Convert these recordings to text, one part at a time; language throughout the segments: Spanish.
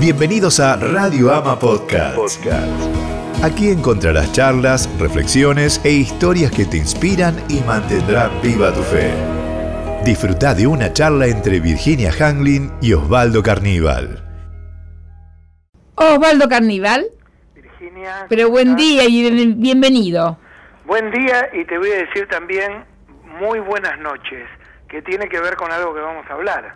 Bienvenidos a Radio Ama Podcast. Aquí encontrarás charlas, reflexiones e historias que te inspiran y mantendrán viva tu fe. Disfruta de una charla entre Virginia Hanglin y Osvaldo Carníbal. Osvaldo Carníbal. Virginia. Pero buen día y bienvenido. Buen día y te voy a decir también muy buenas noches, que tiene que ver con algo que vamos a hablar.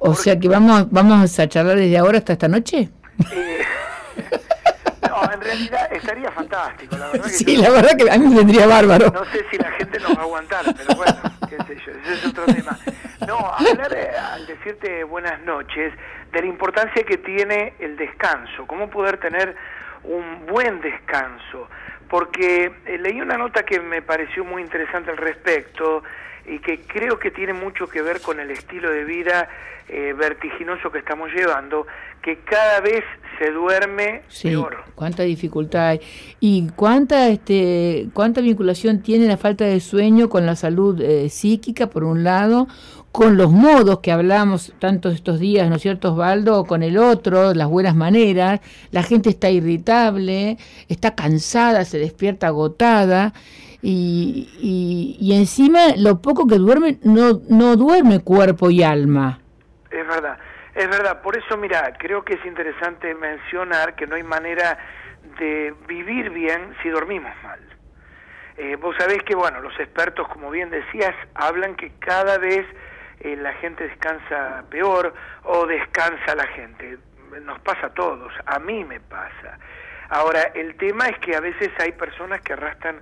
O sea que vamos, vamos a charlar desde ahora hasta esta noche. Eh, no, en realidad estaría fantástico, la verdad. Que sí, yo- la verdad que a mí me vendría bárbaro. No sé si la gente nos va a aguantar, pero bueno, qué sé yo, ese es otro tema. No, hablar, eh, al decirte buenas noches, de la importancia que tiene el descanso, cómo poder tener un buen descanso, porque eh, leí una nota que me pareció muy interesante al respecto y que creo que tiene mucho que ver con el estilo de vida eh, vertiginoso que estamos llevando, que cada vez se duerme Sí, peor. cuánta dificultad hay. Y cuánta, este, cuánta vinculación tiene la falta de sueño con la salud eh, psíquica, por un lado, con los modos que hablamos tantos estos días, ¿no es cierto, Osvaldo? Con el otro, las buenas maneras. La gente está irritable, está cansada, se despierta agotada. Y, y, encima, lo poco que duerme, no, no duerme cuerpo y alma. Es verdad, es verdad. Por eso, mira, creo que es interesante mencionar que no hay manera de vivir bien si dormimos mal. Eh, vos sabés que, bueno, los expertos, como bien decías, hablan que cada vez eh, la gente descansa peor o descansa la gente. Nos pasa a todos, a mí me pasa. Ahora, el tema es que a veces hay personas que arrastran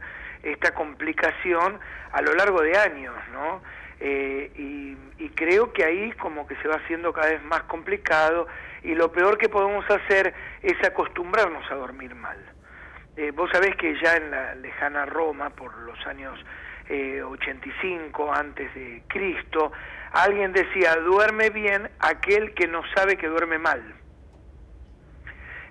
esta complicación a lo largo de años, ¿no? Eh, y, creo que ahí como que se va haciendo cada vez más complicado y lo peor que podemos hacer es acostumbrarnos a dormir mal. Eh, vos sabés que ya en la lejana Roma, por los años eh, 85 antes de Cristo, alguien decía, duerme bien aquel que no sabe que duerme mal.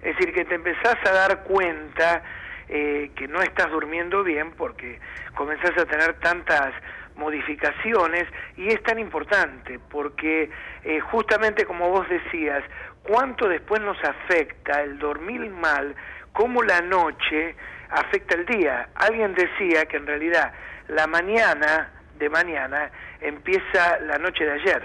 Es decir, que te empezás a dar cuenta eh, que no estás durmiendo bien porque comenzás a tener tantas modificaciones y es tan importante porque eh, justamente como vos decías, cuánto después nos afecta el dormir mal, cómo la noche afecta el día. Alguien decía que en realidad la mañana de mañana empieza la noche de ayer.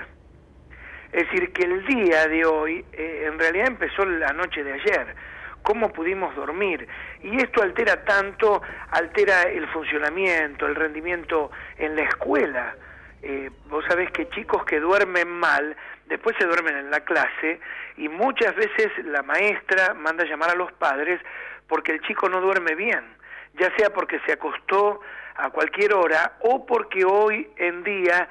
Es decir, que el día de hoy eh, en realidad empezó la noche de ayer. ¿Cómo pudimos dormir? Y esto altera tanto, altera el funcionamiento, el rendimiento en la escuela. Eh, vos sabés que chicos que duermen mal, después se duermen en la clase y muchas veces la maestra manda llamar a los padres porque el chico no duerme bien, ya sea porque se acostó a cualquier hora o porque hoy en día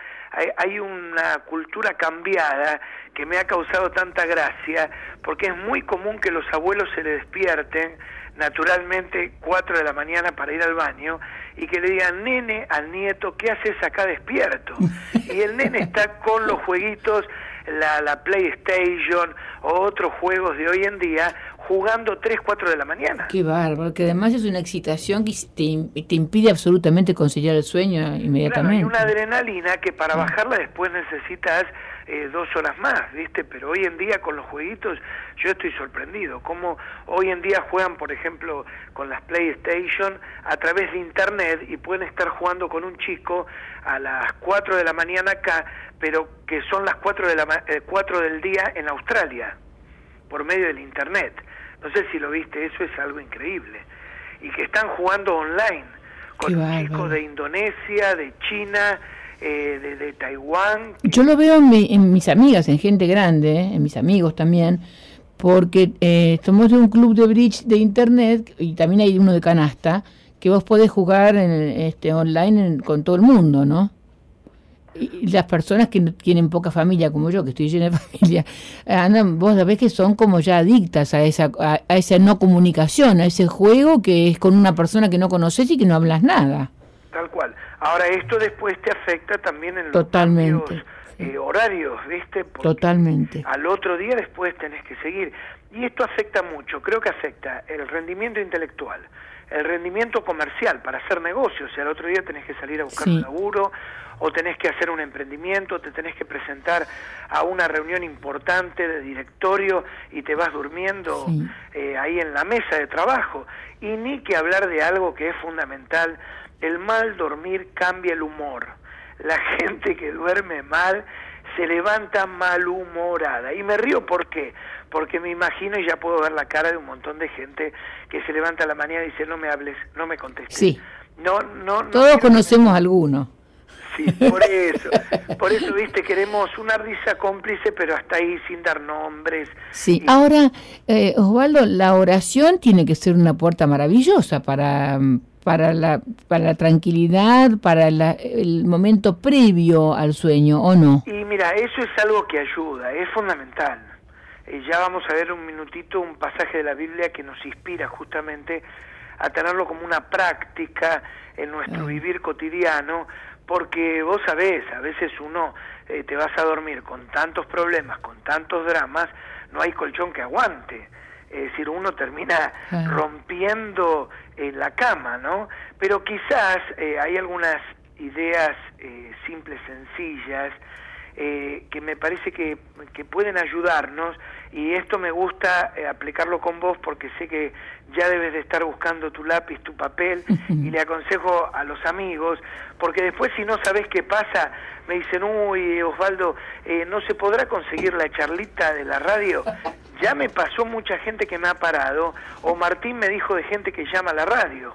hay, una cultura cambiada que me ha causado tanta gracia, porque es muy común que los abuelos se le despierten naturalmente 4 de la mañana para ir al baño y que le digan, nene, al nieto, ¿qué haces acá despierto? Y el nene está con los jueguitos, la, la PlayStation o otros juegos de hoy en día, jugando 3, 4 de la mañana. Qué bárbaro, que además es una excitación que te, te impide absolutamente conciliar el sueño Claro, y inmediatamente. una adrenalina que para bajarla después necesitas eh, dos horas más, ¿viste? Pero hoy en día con los jueguitos yo estoy sorprendido. Cómo hoy en día juegan, por ejemplo, con las PlayStation a través de Internet y pueden estar jugando con un chico a las 4 de la mañana acá, pero que son las 4, de la, eh, 4 del día en Australia, por medio del Internet. No sé si lo viste, eso es algo increíble. Y que están jugando online con chicos de Indonesia, de China, eh, de, de Taiwán. Yo lo veo en, mi- en mis amigas, en gente grande, ¿eh? en mis amigos también, porque eh, somos de un club de bridge de internet y también hay uno de canasta que vos podés jugar en, este, online en- con todo el mundo, ¿no? Y las personas que no tienen poca familia, como yo, que estoy llena de familia, andan, vos sabés que son como ya adictas a esa, a, a esa no comunicación, a ese juego que es con una persona que no conoces y que no hablas nada. Tal cual. Ahora, esto después te afecta también en los Totalmente. cambios eh, horarios, ¿viste? Totalmente. Al otro día después tenés que seguir. Y esto afecta mucho, creo que afecta el rendimiento intelectual, el rendimiento comercial para hacer negocios. Sea, al otro día tenés que salir a buscar un laburo o tenés que hacer un emprendimiento, te tenés que presentar a una reunión importante de directorio y te vas durmiendo eh, ahí en la mesa de trabajo. Y ni que hablar de algo que es fundamental, el mal dormir cambia el humor. La gente que duerme mal se levanta malhumorada. Y me río ¿por qué? Porque me imagino y ya puedo ver la cara de un montón de gente que se levanta a la mañana y dice, no me hables, no me contestes. Sí. No, no, Todos conocemos a alguno. Sí, por eso. por eso, viste, queremos una risa cómplice, pero hasta ahí sin dar nombres. Sí, ahora, eh, Osvaldo, la oración tiene que ser una puerta maravillosa para, para, la, para la tranquilidad, para el momento previo al sueño, ¿o no? Y mira, eso es algo que ayuda, es fundamental. Eh, ya vamos a ver un minutito un pasaje de la Biblia que nos inspira justamente a tenerlo como una práctica en nuestro vivir cotidiano porque vos sabés, a veces uno eh, te vas a dormir con tantos problemas, con tantos dramas, no hay colchón que aguante. Es decir, uno termina rompiendo en la cama, ¿no? Pero quizás eh, hay algunas ideas eh, simples, sencillas, eh, que me parece que, que, pueden ayudarnos y esto me gusta eh, aplicarlo con vos porque sé que ya debes de estar buscando tu lápiz, tu papel y le aconsejo a los amigos porque después si no sabes qué pasa me dicen, uy Osvaldo, eh, no se podrá conseguir la charlita de la radio. Ya me pasó mucha gente que me ha parado o Martín me dijo de gente que llama a la radio.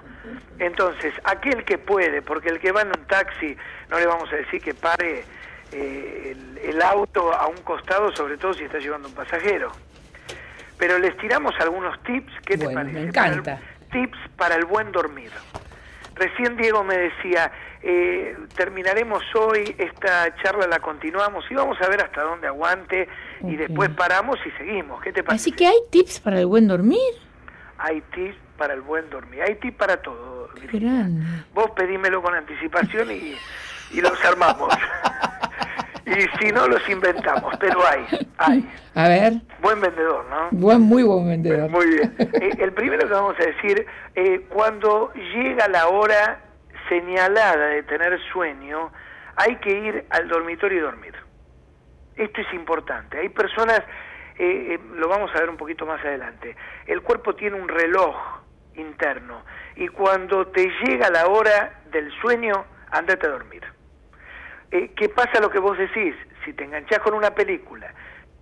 Entonces, aquel que puede, porque el que va en un taxi no le vamos a decir que pare eh, el, auto a un costado, sobre todo si está llevando un pasajero. Pero les tiramos algunos tips, ¿qué te parece? Me encanta. tips para el buen dormir. Recién Diego me decía, eh, terminaremos hoy, esta charla la continuamos y vamos a ver hasta dónde aguante y después paramos y seguimos. ¿Qué te parece? Así que hay tips para el buen dormir. Hay tips para el buen dormir, hay tips para todo. Vos pedímelo con anticipación y, y los armamos. Y si no, los inventamos, pero hay, hay. A ver. Buen vendedor, ¿no? Buen, muy buen vendedor. Muy bien. Eh, el primero que vamos a decir, eh, cuando llega la hora señalada de tener sueño, hay que ir al dormitorio y dormir. Esto es importante. Hay personas, eh, lo vamos a ver un poquito más adelante, el cuerpo tiene un reloj interno y cuando te llega la hora del sueño, andate a dormir. Eh, ¿qué pasa lo que vos decís? Si te enganchás con una película,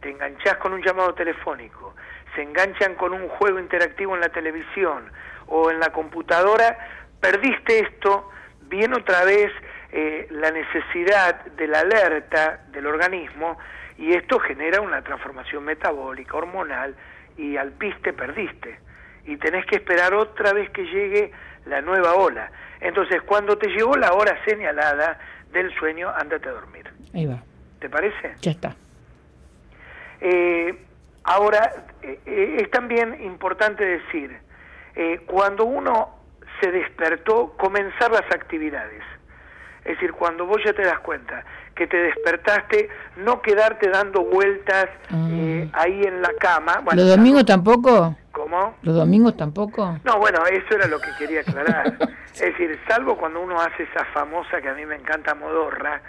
te enganchás con un llamado telefónico, se enganchan con un juego interactivo en la televisión o en la computadora, perdiste esto, viene otra vez eh, la necesidad de la alerta del organismo y esto genera una transformación metabólica, hormonal y al piste perdiste y tenés que esperar otra vez que llegue la nueva ola. Entonces, cuando te llegó la hora señalada, del sueño, ándate a dormir. Ahí va. ¿Te parece? Ya está. Eh, ahora, eh, eh, es también importante decir, cuando uno se despertó, comenzar las actividades. Es decir, cuando vos ya te das cuenta que te despertaste, no quedarte dando vueltas ah. ahí en la cama. ¿Los domingos tampoco? ¿Cómo? ¿Los domingos tampoco? No, bueno, eso era lo que quería aclarar. es decir, salvo cuando uno hace esa famosa que a mí me encanta modorra,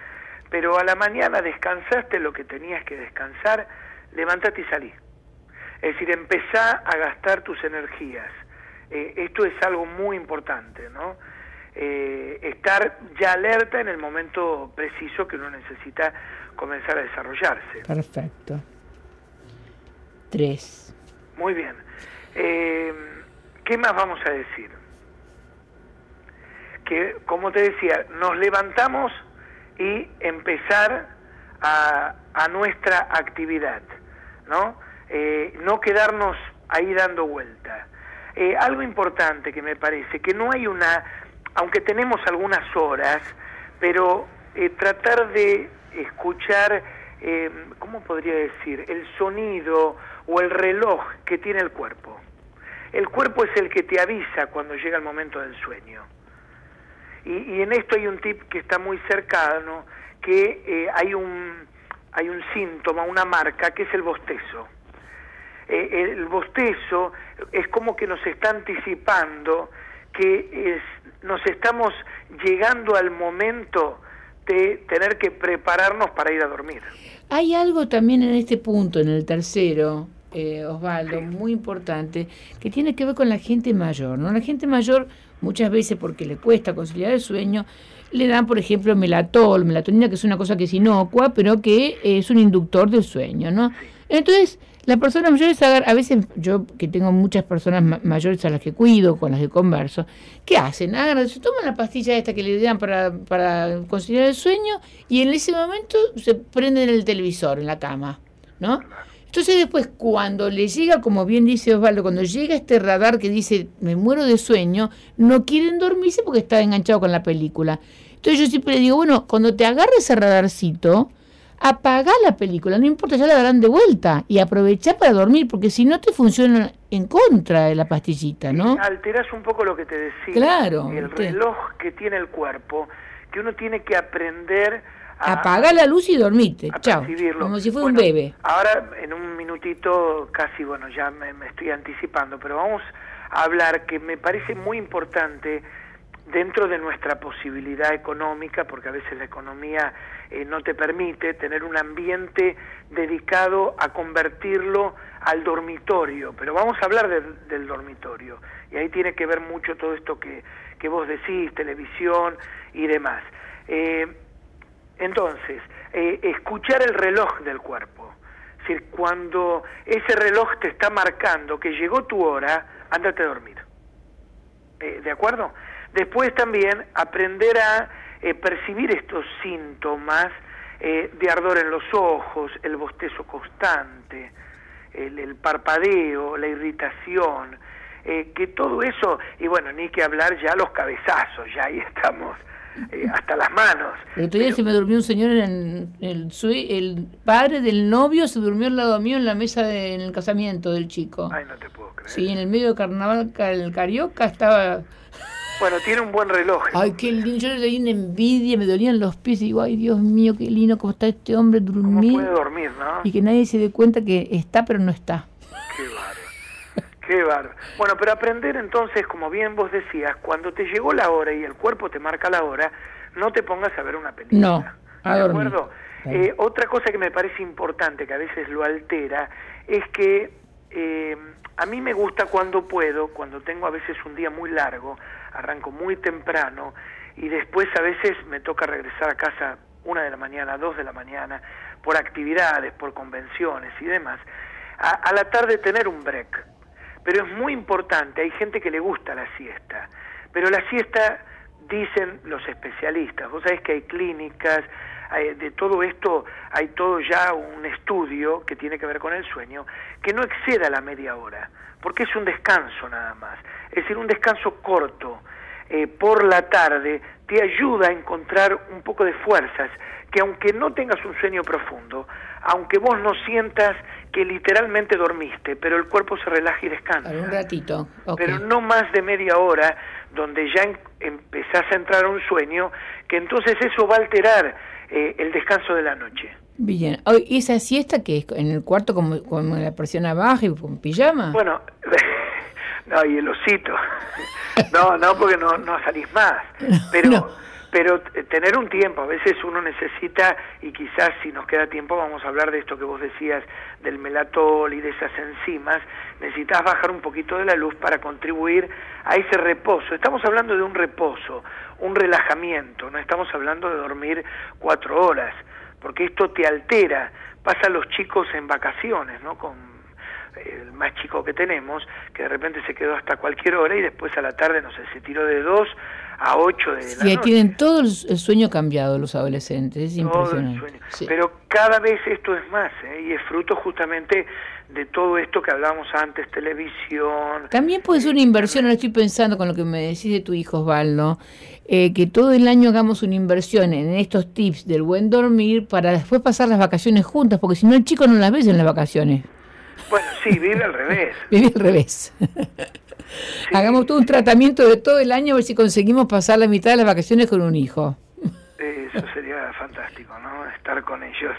pero a la mañana descansaste lo que tenías que descansar, levantate y salí. Es decir, empezá a gastar tus energías. Eh, esto es algo muy importante, ¿no? Eh, estar ya alerta en el momento preciso que uno necesita comenzar a desarrollarse. Perfecto. Tres. Muy bien. Eh, ¿Qué más vamos a decir? Que, como te decía, nos levantamos y empezar a, nuestra actividad, ¿no? Eh, no quedarnos ahí dando vuelta. Eh, algo importante que me parece, que no hay una, aunque tenemos algunas horas, pero eh, tratar de escuchar, ¿cómo podría decir?, el sonido o el reloj que tiene el cuerpo. El cuerpo es el que te avisa cuando llega el momento del sueño. Y, en esto hay un tip que está muy cercano, que eh, hay un, hay un síntoma, una marca, que es el bostezo. Eh, el bostezo es como que nos está anticipando que nos estamos llegando al momento de tener que prepararnos para ir a dormir. Hay algo también en este punto, en el tercero, eh, Osvaldo, muy importante, que tiene que ver con la gente mayor. ¿no? La gente mayor, muchas veces porque le cuesta conciliar el sueño, le dan, por ejemplo, melatol, melatonina, que es una cosa que es inocua, pero que es un inductor del sueño. ¿no? Entonces, las personas mayores, a veces yo que tengo muchas personas mayores a las que cuido, con las que converso, ¿qué hacen? Agarran, se toman la pastilla esta que le dan para, para conciliar el sueño y en ese momento se prenden el televisor en la cama, ¿no? Entonces después cuando le llega, como bien dice Osvaldo, cuando llega este radar que dice me muero de sueño, no quieren dormirse porque está enganchado con la película. Entonces yo siempre digo, bueno, cuando te agarre ese radarcito, apaga la película, no importa, ya la darán de vuelta y aprovecha para dormir, porque si no te funciona en contra de la pastillita, ¿no? Alteras un poco lo que te decía. Claro. El reloj que tiene el cuerpo, que uno tiene que aprender a... Apaga la luz y dormite, chao. Como si fuera un bebé. Ahora, en un minutito, casi, bueno, ya me estoy anticipando, pero vamos a hablar que me parece muy importante dentro de nuestra posibilidad económica, porque a veces la economía eh, no te permite tener un ambiente dedicado a convertirlo al dormitorio, pero vamos a hablar del dormitorio, y ahí tiene que ver mucho todo esto que, que vos decís, televisión y demás. Eh, entonces, eh, escuchar el reloj del cuerpo, es decir, cuando ese reloj te está marcando que llegó tu hora, ándate a dormir. ¿De acuerdo? Después también aprender a eh, percibir estos síntomas eh, de ardor en los ojos, el bostezo constante, el, parpadeo, la irritación, eh, que todo eso, y bueno, ni que hablar ya los cabezazos, ya ahí estamos. hasta las manos. El otro día se me durmió un señor en el, el padre del novio se durmió al lado mío en la mesa de, en el casamiento del chico. Ay, no te puedo creer. Sí, en el medio de carnaval el carioca estaba bueno, tiene un buen reloj. Ay, qué lindo. Yo le di una envidia, me dolían los pies y digo, ay, Dios mío, qué lindo cómo está este hombre dormir. ¿Cómo puede dormir, no? Y que nadie se dé cuenta que está, pero no está. Qué bárbaro. Qué bárbaro. Bueno, pero aprender entonces, como bien vos decías, cuando te llegó la hora y el cuerpo te marca la hora, no te pongas a ver una película. No, a ¿De acuerdo? Eh, otra cosa que me parece importante, que a veces lo altera, es que eh, a mí me gusta cuando puedo, cuando tengo a veces un día muy largo, arranco muy temprano y después a veces me toca regresar a casa una de la mañana, dos de la mañana, por actividades, por convenciones y demás, a, la tarde tener un break. Pero es muy importante, hay gente que le gusta la siesta, pero la siesta, dicen los especialistas, vos sabés que hay clínicas, de todo esto hay todo ya un estudio que tiene que ver con el sueño, que no exceda la media hora, porque es un descanso nada más, es decir, un descanso corto eh, por la tarde te ayuda a encontrar un poco de fuerzas, que aunque no tengas un sueño profundo, aunque vos no sientas que literalmente dormiste, pero el cuerpo se relaja y descansa. Un ratito. Pero no más de media hora, donde ya empezás a entrar a un sueño, que entonces eso va a alterar eh, el descanso de la noche. Bien. ¿Y esa siesta que es en el cuarto como, como la presión baja y con pijama? Bueno, no, y el osito. No, no, porque no, no salís más. Pero, pero tener un tiempo, a veces uno necesita, y quizás si nos queda tiempo vamos a hablar de esto que vos decías, del melatol y de esas enzimas, necesitas bajar un poquito de la luz para contribuir a ese reposo. Estamos hablando de un reposo, un relajamiento, no estamos hablando de dormir cuatro horas, porque esto te altera. Pasa a los chicos en vacaciones, ¿no? Con el más chico que tenemos, que de repente se quedó hasta cualquier hora y después a la tarde, no sé, se tiró de dos a ocho de la noche. tienen todo el sueño cambiado los adolescentes, es impresionante. Pero cada vez esto es más, ¿eh? y es fruto justamente de todo esto que hablábamos antes, televisión. También puede ser una inversión, ahora estoy pensando con lo que me decís de tu hijo Osvaldo, eh, que todo el año hagamos una inversión en estos tips del buen dormir para después pasar las vacaciones juntas, porque si no el chico no las ves en las vacaciones. Bueno, sí, vive al revés. vive al revés. Hagamos todo un tratamiento de todo el año a ver si conseguimos pasar la mitad de las vacaciones con un hijo. Eso sería fantástico, ¿no? Estar con ellos.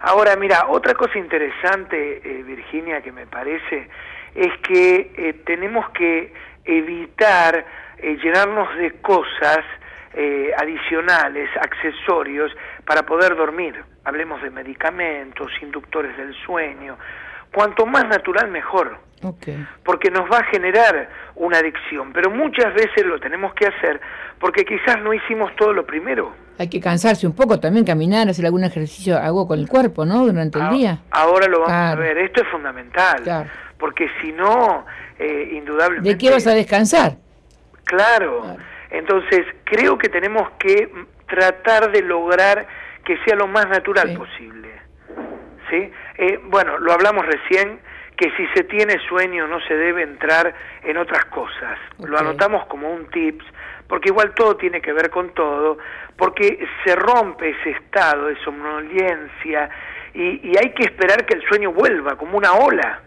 Ahora, mira, otra cosa interesante, eh, Virginia, que me parece, es que eh, tenemos que evitar eh, llenarnos de cosas adicionales, accesorios, para poder dormir. Hablemos de medicamentos, inductores del sueño. Cuanto más natural, mejor. Porque nos va a generar una adicción, pero muchas veces lo tenemos que hacer porque quizás no hicimos todo lo primero. Hay que cansarse un poco también, caminar, hacer algún ejercicio, algo con el cuerpo, ¿no? Durante el día. Ahora lo vamos a ver, esto es fundamental, porque si no, eh, indudablemente... ¿De qué vas a descansar? Claro. entonces creo que tenemos que tratar de lograr que sea lo más natural posible. ¿Sí? Eh, bueno, lo hablamos recién, que si se tiene sueño no se debe entrar en otras cosas. Lo anotamos como un tips, porque igual todo tiene que ver con todo, porque se rompe ese estado de somnolencia y, y hay que esperar que el sueño vuelva como una ola.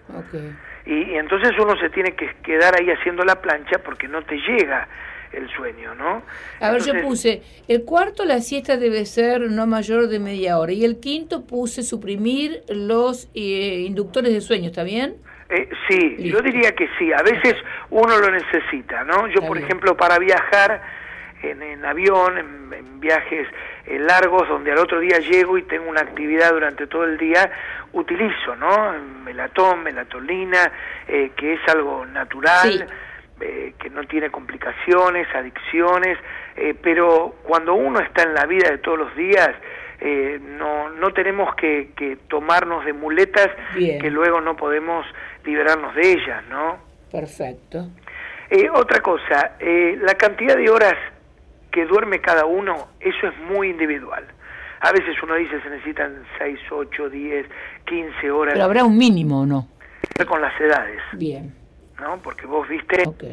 Y, y, entonces uno se tiene que quedar ahí haciendo la plancha porque no te llega el sueño, ¿no? A ver, yo puse, el cuarto la siesta debe ser no mayor de media hora y el quinto puse suprimir los eh, inductores de sueño, ¿está bien? Eh, sí, yo diría que sí, a veces uno lo necesita, ¿no? Yo, por ejemplo, para viajar en, avión, en, viajes eh, largos, donde al otro día llego y tengo una actividad durante todo el día, utilizo, ¿no? Melatón, melatolina, que es algo natural. Eh, que no tiene complicaciones, adicciones, eh, pero cuando uno está en la vida de todos los días, eh, no, no tenemos que, que tomarnos de muletas que luego no podemos liberarnos de ellas, ¿no? Perfecto. otra cosa, la cantidad de horas que duerme cada uno, eso es muy individual. A veces uno dice se necesitan 6, 8, 10, 15 horas. Pero habrá un mínimo o no. Con las edades. Bien. ¿No? Porque vos viste... Ok.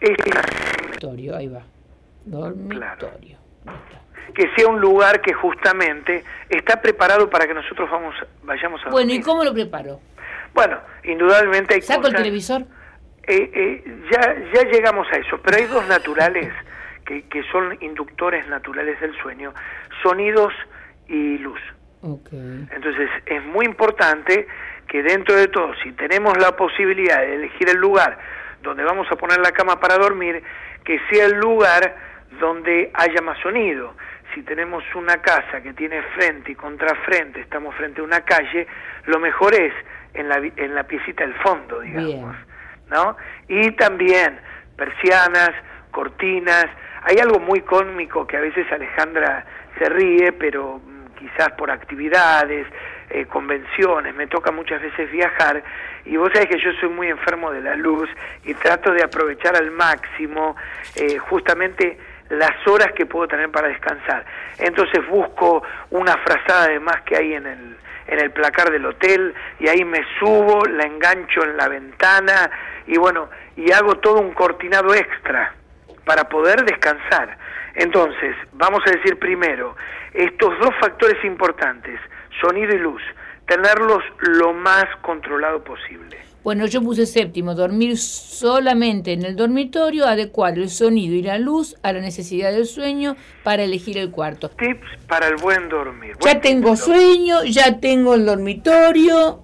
Dormitorio, ahí va. Dormitorio. Que sea un lugar que justamente está preparado para que nosotros vamos, vayamos a Bueno, ¿y cómo lo preparo? Bueno, indudablemente hay ¿Saco el televisor? Eh, eh, ya, ya llegamos a eso, pero hay dos naturales que, que son inductores naturales del sueño, sonidos y luz. Okay. Entonces es muy importante que dentro de todo, si tenemos la posibilidad de elegir el lugar donde vamos a poner la cama para dormir, que sea el lugar donde haya más sonido. Si tenemos una casa que tiene frente y contrafrente, estamos frente a una calle, lo mejor es en la, en la piecita del fondo, digamos. ¿no? Y también persianas, cortinas. Hay algo muy cómico que a veces Alejandra se ríe, pero quizás por actividades, eh, convenciones, me toca muchas veces viajar y vos sabés que yo soy muy enfermo de la luz y trato de aprovechar al máximo eh, justamente las horas que puedo tener para descansar. Entonces busco una frazada de más que hay en el, en el placar del hotel y ahí me subo, la engancho en la ventana y bueno, y hago todo un cortinado extra para poder descansar. Entonces, vamos a decir primero, estos dos factores importantes, sonido y luz, tenerlos lo más controlado posible. Bueno, yo puse séptimo, dormir solamente en el dormitorio, adecuar el sonido y la luz a la necesidad del sueño para elegir el cuarto. Tips para el buen dormir. ya tengo sueño, ya tengo el dormitorio.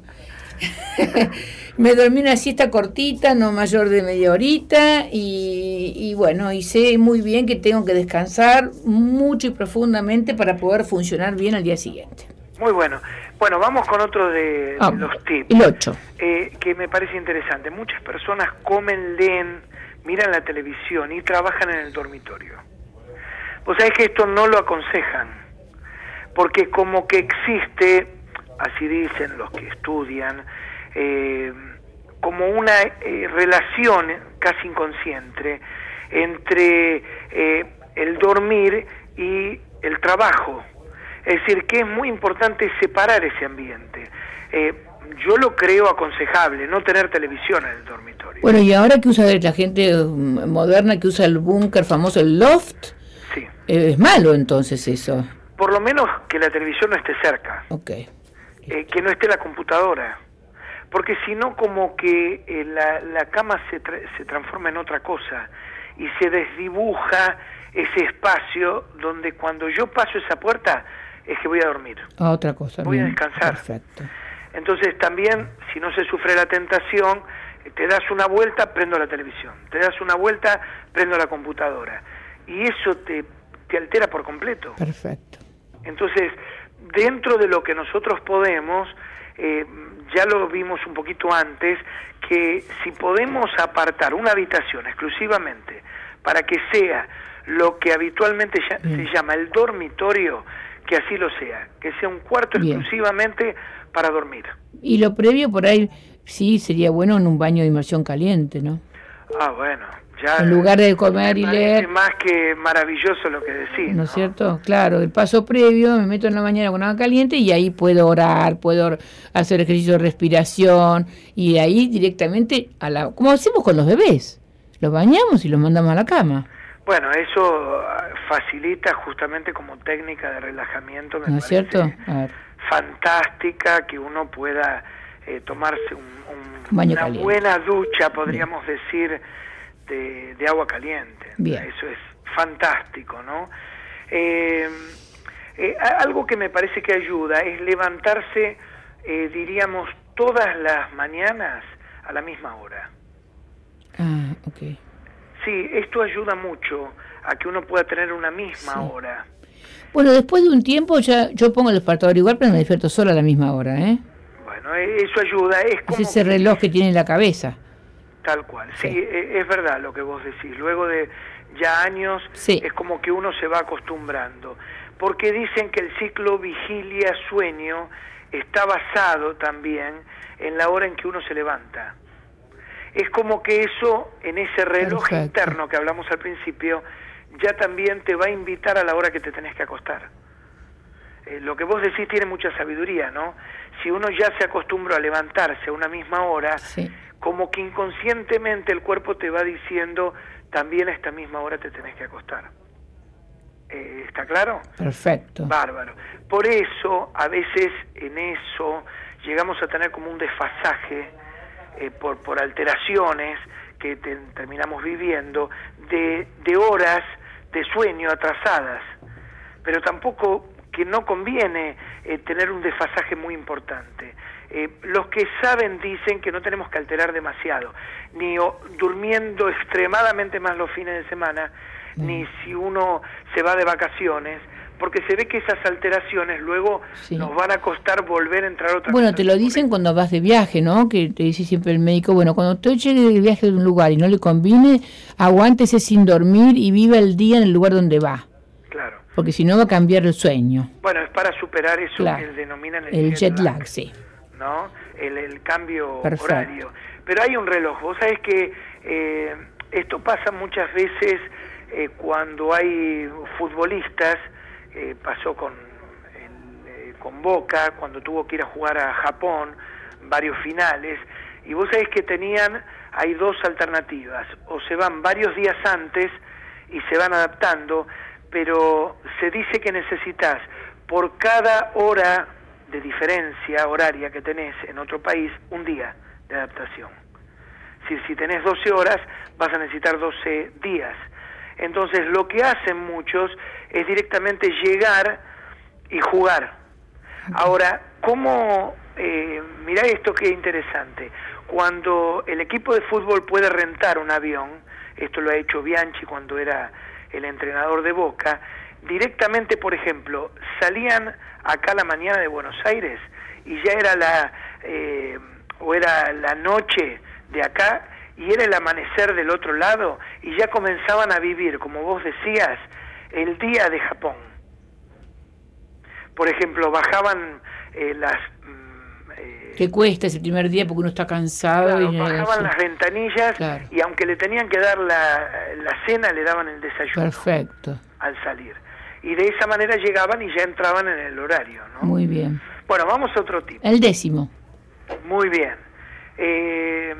me dormí una siesta cortita, no mayor de media horita, y, bueno, y sé muy bien que tengo que descansar mucho y profundamente para poder funcionar bien al día siguiente. Muy bueno. Bueno, vamos con otro de, ah, los tips. El 8. Eh, que me parece interesante. Muchas personas comen, leen, miran la televisión y trabajan en el dormitorio. Vos sabés que esto no lo aconsejan, porque como que existe, así dicen los que estudian, eh, como una eh, relación casi inconsciente entre eh, el dormir y el trabajo. Es decir, que es muy importante separar ese ambiente. yo lo creo aconsejable, no tener televisión en el dormitorio. Bueno, y ahora que usa la gente moderna que usa el búnker famoso, el loft, sí. es malo entonces eso. Por lo menos que la televisión no esté cerca. Ok. que no esté la computadora porque si no como que eh, la, la, cama se, se transforma en otra cosa y se desdibuja ese espacio donde cuando yo paso esa puerta es que voy a dormir. A otra cosa. Voy a descansar. Perfecto. Entonces también, si no se sufre la tentación, te das una vuelta, prendo la televisión. Te das una vuelta, prendo la computadora. Y eso te, te altera por completo. Perfecto. Entonces, dentro de lo que nosotros podemos, eh, ya lo vimos un poquito antes, que si podemos apartar una habitación exclusivamente para que sea lo que habitualmente ya- se llama el dormitorio, que así lo sea, que sea un cuarto Bien. exclusivamente para dormir. Y lo previo por ahí sí sería bueno en un baño de inmersión caliente, ¿no? Ah, bueno, ya... En lugar de comer me y leer. más que maravilloso lo que decís. ¿No es cierto? Claro, el paso previo, me meto en la mañana con agua caliente y ahí puedo orar, puedo hacer ejercicio de respiración y de ahí directamente a la... como hacemos con los bebés. Los bañamos y los mandamos a la cama. Bueno, eso ah, facilita justamente como técnica de relajamiento, me ¿No es cierto? Fantástica que uno pueda eh, tomarse un, un- Baño una caliente. buena ducha, podríamos decir, de, de agua caliente. Bien. Eso es fantástico, ¿no? Eh, eh, algo que me parece que ayuda es levantarse, eh, diríamos, todas las mañanas a la misma hora. ah, ok. Sí, esto ayuda mucho a que uno pueda tener una misma Sí. hora. Bueno, después de un tiempo ya yo pongo el despertador igual, pero me despierto solo a la misma hora, ¿eh? Bueno, eso ayuda, es Es como ese reloj que tiene en la cabeza. tal cual. Sí, Sí. e- es verdad lo que vos decís. Luego de ya años Sí. es como que uno se va acostumbrando, porque dicen que el ciclo vigilia-sueño está basado también en la hora en que uno se levanta. Es como que eso, en ese reloj Perfecto. interno que hablamos al principio, ya también te va a invitar a la hora que te tenés que acostar. Eh, lo que vos decís tiene mucha sabiduría, ¿no? Si uno ya se acostumbra a levantarse a una misma hora, Sí. como que inconscientemente el cuerpo te va diciendo, también a esta misma hora te tenés que acostar. Eh, ¿Está claro? Perfecto. Bárbaro. Por eso, a veces en eso llegamos a tener como un desfasaje eh, por, por alteraciones que te- terminamos viviendo de, de horas de sueño atrasadas. Pero tampoco que no conviene eh, tener un desfasaje muy importante. Eh, los que saben dicen que no tenemos que alterar demasiado, ni o- durmiendo extremadamente más los fines de semana, ni si uno se va de vacaciones, porque se ve que esas alteraciones luego Sí. nos van a costar volver a entrar otra Bueno, te lo dicen cuando vas de viaje, ¿no? Que te dice siempre el médico, bueno, cuando usted llegue de viaje de un lugar y no le conviene, aguántese sin dormir y viva el día en el lugar donde va, Claro. porque si no va a cambiar el sueño. Bueno, es para superar eso Claro. que denominan el, El jet lag, sí. ¿no? El, el cambio Perfecto. horario. Pero hay un reloj. Vos sabés que eh, esto pasa muchas veces eh, cuando hay futbolistas, eh, pasó con, eh, con Boca, cuando tuvo que ir a jugar a Japón, varios finales, y vos sabés que tenían, hay dos alternativas, o se van varios días antes y se van adaptando, pero se dice que necesitas por cada hora de diferencia horaria que tenés en otro país, un día de adaptación. Si, si tenés 12 horas, vas a necesitar 12 días. Entonces, lo que hacen muchos es directamente llegar y jugar. Ahora, ¿cómo? Eh, mirá esto que interesante. Cuando el equipo de fútbol puede rentar un avión, esto lo ha hecho Bianchi cuando era el entrenador de Boca, directamente, por ejemplo, salían acá la mañana de Buenos Aires y ya era la eh, o era la noche de acá y era el amanecer del otro lado y ya comenzaban a vivir, como vos decías, el día de Japón. Por ejemplo, bajaban eh, las mm, eh, ¿Qué cuesta ese primer día porque uno está cansado? claro, y, no- bajaban las ventanillas Claro. y aunque le tenían que dar la, la cena, le daban el desayuno Perfecto, al salir. Y de esa manera llegaban y ya entraban en el horario, ¿no? muy bien. Bueno, vamos a otro tipo. El décimo. Muy bien. Eh,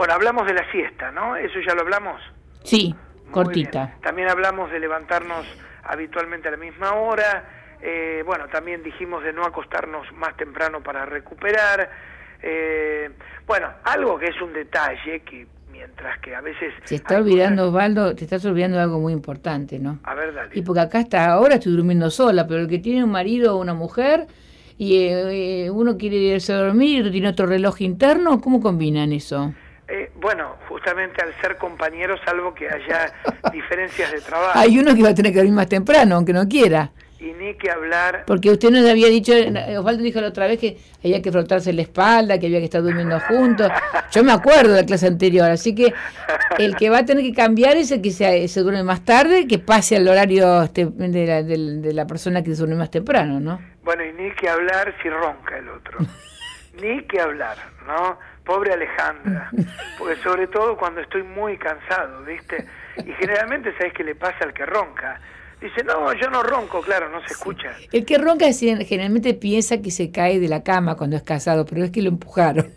bueno, hablamos de la siesta, ¿no? Eso ya lo hablamos. Sí, Muy cortita. bien. También hablamos de levantarnos habitualmente a la misma hora. Eh, bueno, también dijimos de no acostarnos más temprano para recuperar. Eh, bueno, algo que es un detalle que mi mientras que a veces... Se está olvidando, Osvaldo, te estás olvidando de algo muy importante, ¿no? A ver, dale. Y porque acá hasta ahora estoy durmiendo sola, pero el que tiene un marido o una mujer y eh, uno quiere irse a dormir y otro tiene otro reloj interno, ¿cómo combinan eso? Bueno, justamente al ser compañeros, salvo que haya diferencias de trabajo. Hay uno que va a tener que dormir más temprano, aunque no quiera. Y ni que hablar. Porque usted nos había dicho, Osvaldo dijo la otra vez que había que frotarse la espalda, que había que estar durmiendo juntos. Yo me acuerdo de la clase anterior, así que el que va a tener que cambiar es el que se, se duerme más tarde, que pase al horario este, de, la, de, la persona que se duerme más temprano, ¿no? Bueno, y ni que hablar si ronca el otro. ni que hablar, ¿no? Pobre Alejandra. Porque sobre todo cuando estoy muy cansado, ¿viste? Y generalmente, ¿sabes qué le pasa al que ronca? Dice, no, yo no ronco, claro, no se escucha. El que ronca generalmente piensa que se cae de la cama cuando es casado, pero es que lo empujaron.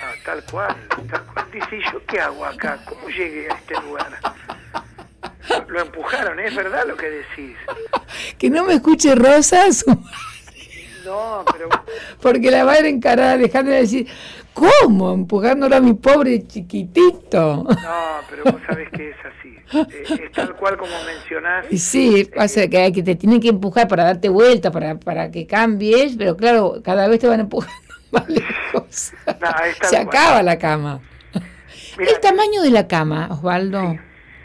Ah, tal cual, tal cual. Dice, ¿y yo qué hago acá? ¿Cómo llegué a este lugar? Lo empujaron, ¿es verdad lo que decís? Que no me escuche Rosa, su No, pero... Porque la va a encarar Alejandra y decir, ¿cómo? Empujándolo a mi pobre chiquitito. No, pero vos sabés que es así. Eh, es tal cual como mencionás. Sí, o sea, que, que te tienen que empujar para darte vuelta, para, para que cambies, pero claro, cada vez te van empujando más lejos. Se acaba la cama. el tamaño de la cama, Osvaldo.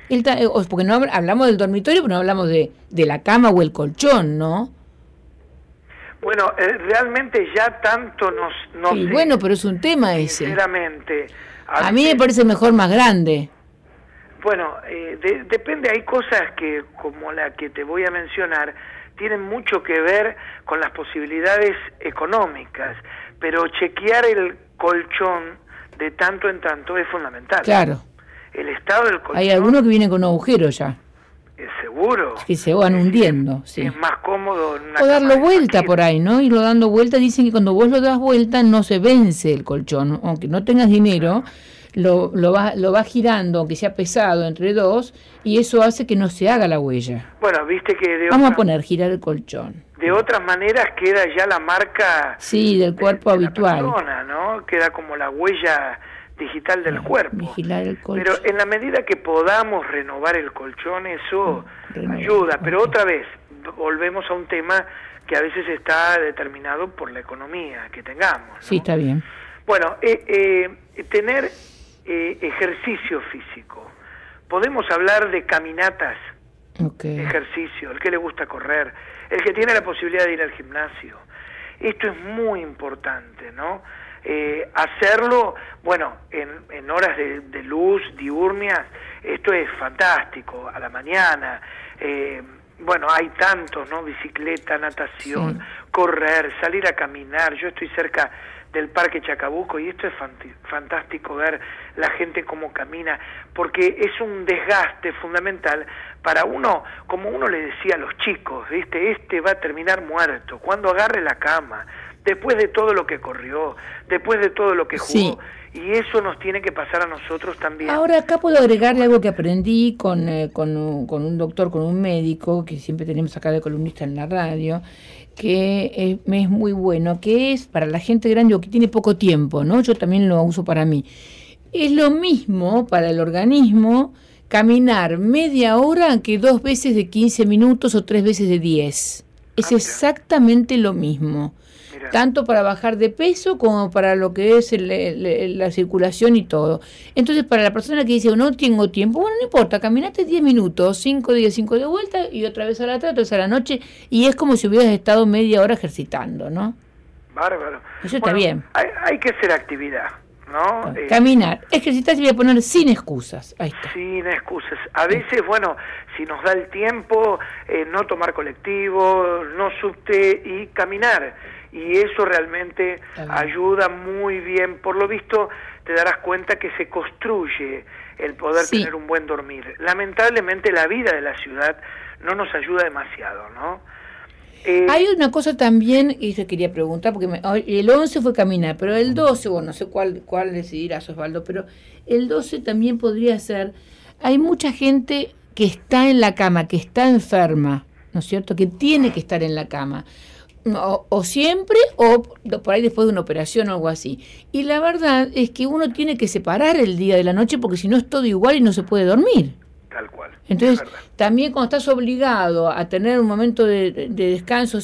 El eh, porque no hablamos del dormitorio, pero no hablamos de, de la cama o el colchón, ¿no? Bueno, eh, realmente ya tanto nos... No sí, bueno, pero es un tema ese. Sinceramente. A, mí me parece mejor más grande. Bueno, eh, depende, hay cosas que, como la que te voy a mencionar, tienen mucho que ver con las posibilidades económicas, pero chequear el colchón de tanto en tanto es fundamental. Claro. El estado del colchón... Hay algunos que vienen con agujeros ya. Es seguro. Que se van hundiendo, sí. Es más cómodo en una O darlo vuelta por ahí, ¿no? Irlo dando vuelta. Dicen que cuando vos lo das vuelta no se vence el colchón. Aunque no tengas dinero, lo, lo, va, lo va girando, aunque sea pesado, entre dos, y eso hace que no se haga la huella. Bueno, viste que... De Vamos a poner, girar el colchón. De otras maneras queda ya la marca... Sí, del cuerpo habitual. persona, ¿no? Queda como la huella digital del cuerpo. Vigilar el colchón. Pero en la medida que podamos renovar el colchón, eso ayuda. Pero otra vez, volvemos a un tema que a veces está determinado por la economía que tengamos. Sí, está bien. Bueno, eh, eh, tener eh, ejercicio físico. Podemos hablar de caminatas, ejercicio, el que le gusta correr, el que tiene la posibilidad de ir al gimnasio. Esto es muy importante, ¿no? Eh, hacerlo, bueno, en, en horas de, luz diurnias, esto es fantástico, a la mañana. Eh, bueno, hay tantos, ¿no? Bicicleta, natación, correr, salir a caminar. Yo estoy cerca del Parque Chacabuco y esto es fantástico ver la gente cómo camina, porque es un desgaste fundamental para uno, como uno le decía a los chicos, ¿viste? Este va a terminar muerto, cuando agarre la cama, después de todo lo que corrió, después de todo lo que jugó. Y eso nos tiene que pasar a nosotros también. Ahora, acá puedo agregarle algo que aprendí con, eh, con, con, un doctor, con un médico, que siempre tenemos acá de columnista en la radio, que me es muy bueno, que es para la gente grande o que tiene poco tiempo, ¿no? Yo también lo uso para mí. Es lo mismo para el organismo caminar media hora que dos veces de 15 minutos o tres veces de 10. Es ah, exactamente lo mismo tanto para bajar de peso como para lo que es la circulación y todo. Entonces, para la persona que dice, no tengo tiempo, bueno, no importa, caminaste 10 minutos, 5 días, 5 de vuelta y otra vez a la tarde, otra vez a la noche, y es como si hubieras estado media hora ejercitando, ¿no? Bárbaro. Eso está bien. Hay, que hacer actividad. ¿no? Eh, caminar, ejercitar se voy a poner sin excusas. Ahí está. Sin excusas. A veces, bueno, si nos da el tiempo, eh, no tomar colectivo, no subte y caminar y eso realmente ayuda muy bien. Por lo visto, te darás cuenta que se construye el poder tener un buen dormir. Lamentablemente la vida de la ciudad no nos ayuda demasiado, ¿no? Eh, Hay una cosa también, y yo quería preguntar, porque el 11 fue caminar, pero el 12, bueno, no sé cuál, cuál decidirás, Osvaldo, pero el 12 también podría ser, hay mucha gente que está en la cama, que está enferma, ¿no es cierto?, que tiene que estar en la cama o, siempre o por ahí después de una operación o algo así. Y la verdad es que uno tiene que separar el día de la noche porque si no es todo igual y no se puede dormir. Tal cual. Entonces, también cuando estás obligado a tener un momento de, descanso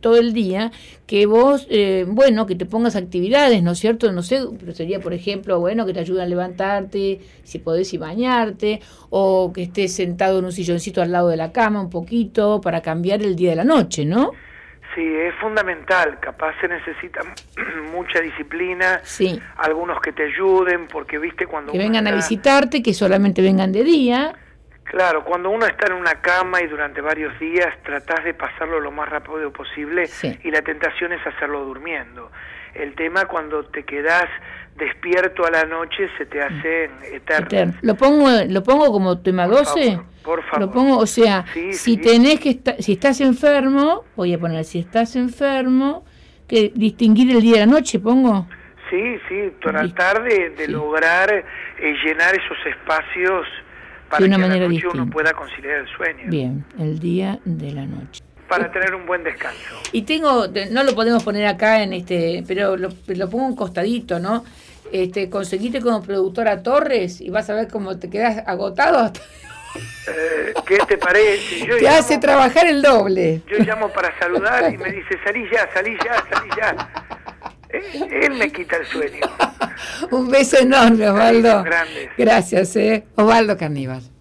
todo el día, que vos, eh, bueno, que te pongas actividades, ¿no es cierto? No sé, pero sería, por ejemplo, bueno, que te ayuden a levantarte, si podés y bañarte, o que estés sentado en un silloncito al lado de la cama un poquito para cambiar el día de la noche, ¿no? Sí, es fundamental, capaz se necesita mucha disciplina, sí. algunos que te ayuden, porque viste cuando... Que vengan a visitarte, que solamente vengan de día. Claro, cuando uno está en una cama y durante varios días tratás de pasarlo lo más rápido posible y la tentación es hacerlo durmiendo. El tema cuando te quedas despierto a la noche se te hace eterno. ¿Lo pongo lo pongo como tema 12? por favor. Lo pongo, o sea, si tenés que estar, si estás enfermo, voy a poner si estás enfermo, que distinguir el día y la noche, pongo. Sí, sí, tratar de, de lograr eh, llenar esos espacios para una que manera la noche uno pueda conciliar el sueño. Bien, el día de la noche. Para tener un buen descanso. Y tengo, no lo podemos poner acá en este, pero lo, lo pongo un costadito, ¿no? Este, conseguiste como productora Torres y vas a ver cómo te quedas agotado. Eh, ¿Qué te parece? Yo te hace trabajar el doble. Yo llamo para saludar y me dice, salí ya, salí ya, salí ya. Eh, él me quita el sueño. Un beso enorme, Osvaldo. Gracias, eh. Osvaldo Carníbal.